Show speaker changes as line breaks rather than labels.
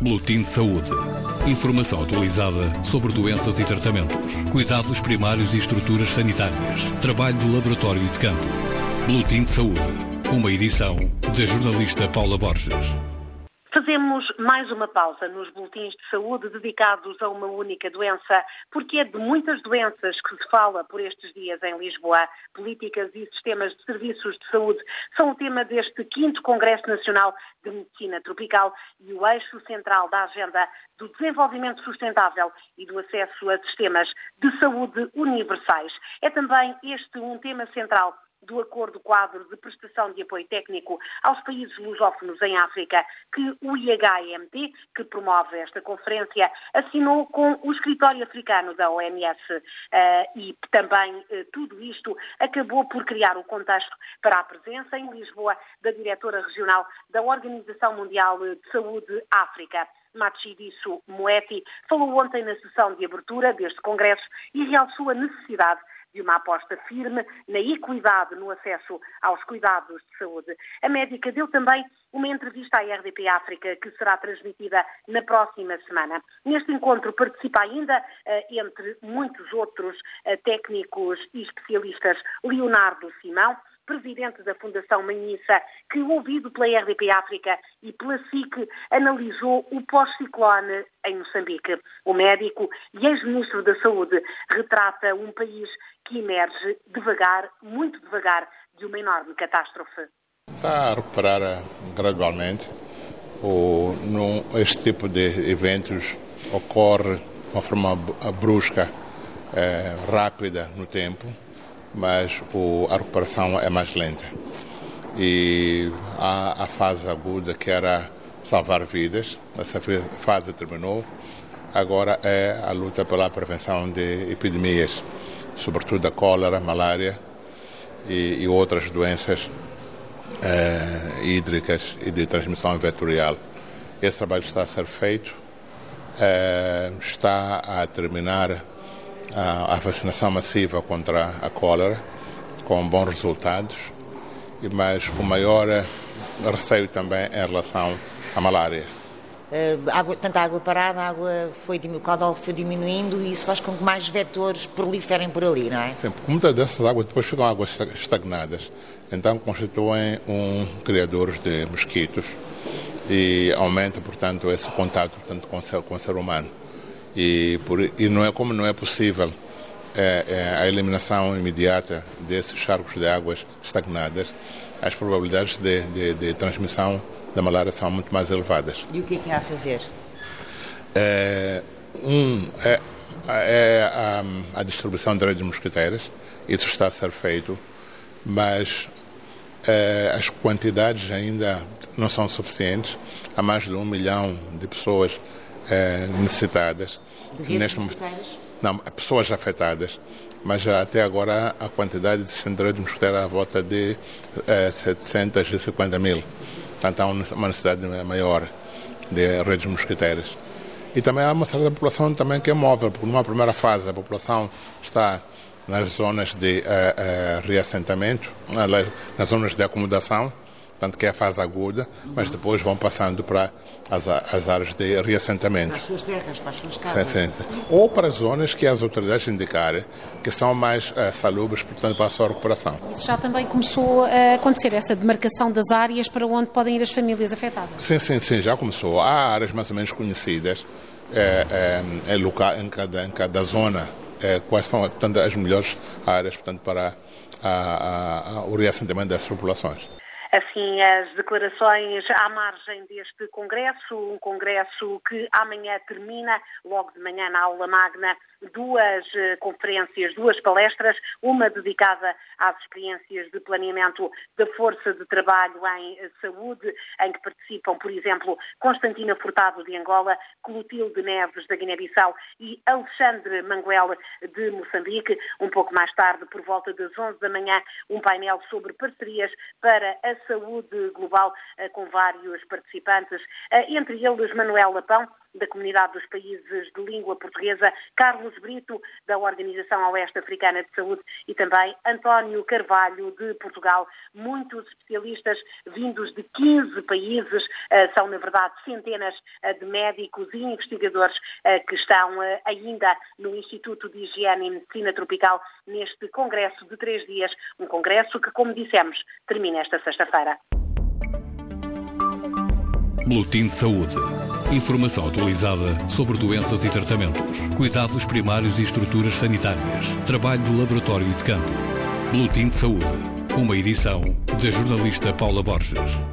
Boletim de Saúde. Informação atualizada sobre doenças e tratamentos, cuidados primários e estruturas sanitárias, trabalho do laboratório e de campo. Boletim de Saúde. Uma edição da jornalista Paula Borges.
Fazemos mais uma pausa nos boletins de saúde dedicados a uma única doença, porque é de muitas doenças que se fala por estes dias em Lisboa. Políticas e sistemas de serviços de saúde são o tema deste quinto Congresso Nacional de Medicina Tropical e o eixo central da agenda do desenvolvimento sustentável e do acesso a sistemas de saúde universais. É também este um tema central do Acordo Quadro de Prestação de Apoio Técnico aos Países Lusófonos em África, que o IHMT, que promove esta conferência, assinou com o Escritório Africano da OMS. Uh, e também uh, tudo isto acabou por criar o contexto para a presença em Lisboa da Diretora Regional da Organização Mundial de Saúde África. Matshidiso Moeti falou ontem na sessão de abertura deste congresso e realçou a necessidade de uma aposta firme na equidade no acesso aos cuidados de saúde. A médica deu também uma entrevista à RDP África que será transmitida na próxima semana. Neste encontro participa ainda, eh, entre muitos outros eh, técnicos e especialistas, Leonardo Simão, presidente da Fundação Manhissa, que, ouvido pela RDP África e pela SIC, analisou o pós-ciclone em Moçambique. O médico e ex-ministro da Saúde retrata um país que emerge devagar, muito devagar, de uma enorme catástrofe.
Está a recuperar eh, gradualmente. Este tipo de eventos ocorre de uma forma brusca, é, rápida no tempo mas o, a recuperação é mais lenta. E há a fase aguda que era salvar vidas, essa fase terminou. Agora é a luta pela prevenção de epidemias, sobretudo da cólera, malária e, e outras doenças é, hídricas e de transmissão vetorial. Esse trabalho está a ser feito, é, está a terminar a, a vacinação massiva contra a cólera, com bons resultados, mas o maior eh, receio também em relação à malária.
Uh, água, tanta água parada, a água foi, o caudal foi diminuindo e isso faz com que mais vetores proliferem por ali, não é?
Sim, porque muitas dessas águas depois ficam águas estagnadas, então constituem um criador de mosquitos e aumenta, portanto, esse contato portanto, com, o ser, com o ser humano e, por, e não é como não é possível a eliminação imediata desses charcos de águas estagnadas, as probabilidades de, de, de, transmissão da malária são muito mais elevadas.
E o que é que há a fazer?
É, um, é, é a, a, distribuição de redes mosquiteiras, isso está a ser feito, mas é, as quantidades ainda não são suficientes. Há mais de um milhão de pessoas é, necessitadas.
De Neste momento,
não, pessoas afetadas, mas até agora a quantidade de redes mosquiteiras à volta de é, 750 mil. Portanto, há uma necessidade maior de redes mosquiteiras. E também há uma certa população também que é móvel, porque numa primeira fase a população está nas zonas de uh, uh, reassentamento, nas zonas de acomodação, tanto que é a fase aguda, mas depois vão passando para as, as áreas de reassentamento.
Para as suas terras, para as suas casas. Sim, sim.
Ou para as zonas que as autoridades indicarem que são mais uh, salubres, portanto, para a sua recuperação.
Isso já também começou a acontecer, essa demarcação das áreas para onde podem ir as famílias afetadas?
Sim, sim, sim, já começou. Há áreas mais ou menos conhecidas é, é, é local, em, cada, em cada zona, é, quais são portanto, as melhores áreas portanto, para a, a, a, o reassentamento dessas populações.
Assim, as declarações à margem deste Congresso, um Congresso que amanhã termina, logo de manhã na aula magna, duas eh, conferências, duas palestras, uma dedicada às experiências de planeamento da força de trabalho em eh, saúde, em que participam, por exemplo, Constantina Furtado de Angola, Clotilde Neves da Guiné-Bissau e Alexandre Manguel de Moçambique. Um pouco mais tarde, por volta das 11 da manhã, um painel sobre parcerias para a saúde global eh, com vários participantes, entre eles Manuel Lapão, da Comunidade dos Países de Língua Portuguesa, Carlos Brito, da Organização Oeste Africana de Saúde e também António Carvalho, de Portugal. Muitos especialistas vindos de 15 países, eh, são, na verdade, centenas eh, de médicos e investigadores eh, que estão ainda no Instituto de Higiene e Medicina Tropical neste congresso de três dias, um congresso que, como dissemos, termina esta sexta-feira.
Boletim de Saúde. Informação atualizada sobre doenças e tratamentos, cuidados primários e estruturas sanitárias, trabalho do laboratório e de campo. Boletim de Saúde. Uma edição da jornalista Paula Borges.